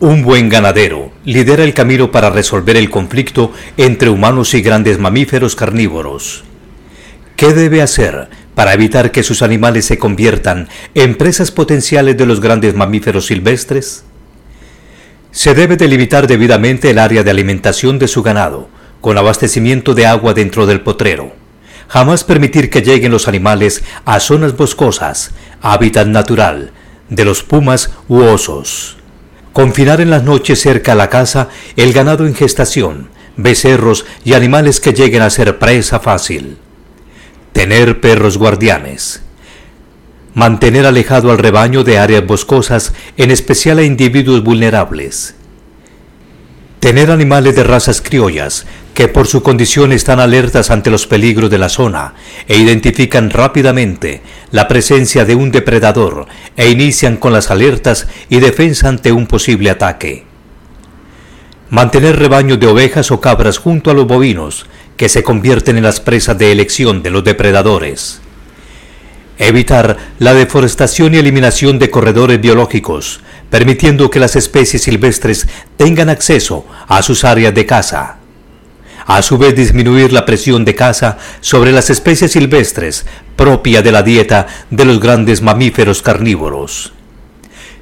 Un buen ganadero lidera el camino para resolver el conflicto entre humanos y grandes mamíferos carnívoros. ¿Qué debe hacer para evitar que sus animales se conviertan en presas potenciales de los grandes mamíferos silvestres? Se debe delimitar debidamente el área de alimentación de su ganado, con abastecimiento de agua dentro del potrero. Jamás permitir que lleguen los animales a zonas boscosas, hábitat natural, de los pumas u osos. Confinar en las noches cerca a la casa el ganado en gestación, becerros y animales que lleguen a ser presa fácil. Tener perros guardianes. Mantener alejado al rebaño de áreas boscosas, en especial a individuos vulnerables. Tener animales de razas criollas, que por su condición están alertas ante los peligros de la zona e identifican rápidamente la presencia de un depredador e inician con las alertas y defensa ante un posible ataque. Mantener rebaños de ovejas o cabras junto a los bovinos, que se convierten en las presas de elección de los depredadores. Evitar la deforestación y eliminación de corredores biológicos, permitiendo que las especies silvestres tengan acceso a sus áreas de caza. A su vez disminuir la presión de caza sobre las especies silvestres propia de la dieta de los grandes mamíferos carnívoros.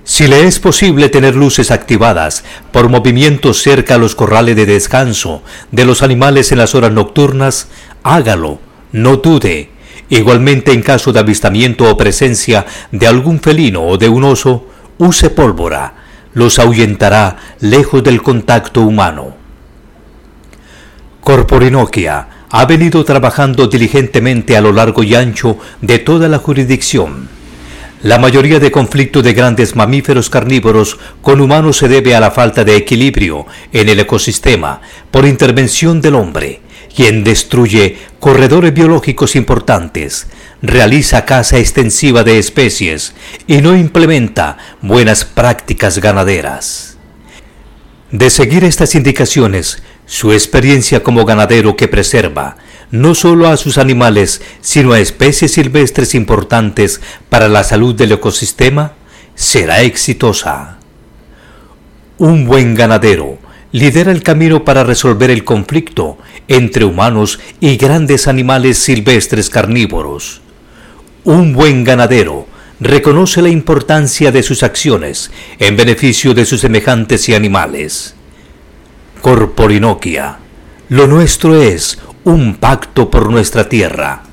Si le es posible tener luces activadas por movimientos cerca a los corrales de descanso de los animales en las horas nocturnas, hágalo, no dude Igualmente en caso de avistamiento o presencia de algún felino o de un oso, use pólvora, los ahuyentará lejos del contacto humano. Corporinoquia ha venido trabajando diligentemente a lo largo y ancho de toda la jurisdicción. La mayoría de conflictos de grandes mamíferos carnívoros con humanos se debe a la falta de equilibrio en el ecosistema por intervención del hombre quien destruye corredores biológicos importantes, realiza caza extensiva de especies y no implementa buenas prácticas ganaderas. De seguir estas indicaciones, su experiencia como ganadero que preserva no solo a sus animales, sino a especies silvestres importantes para la salud del ecosistema, será exitosa. Un buen ganadero lidera el camino para resolver el conflicto entre humanos y grandes animales silvestres carnívoros. Un buen ganadero reconoce la importancia de sus acciones en beneficio de sus semejantes y animales. Corporinoquia, lo nuestro es un pacto por nuestra tierra.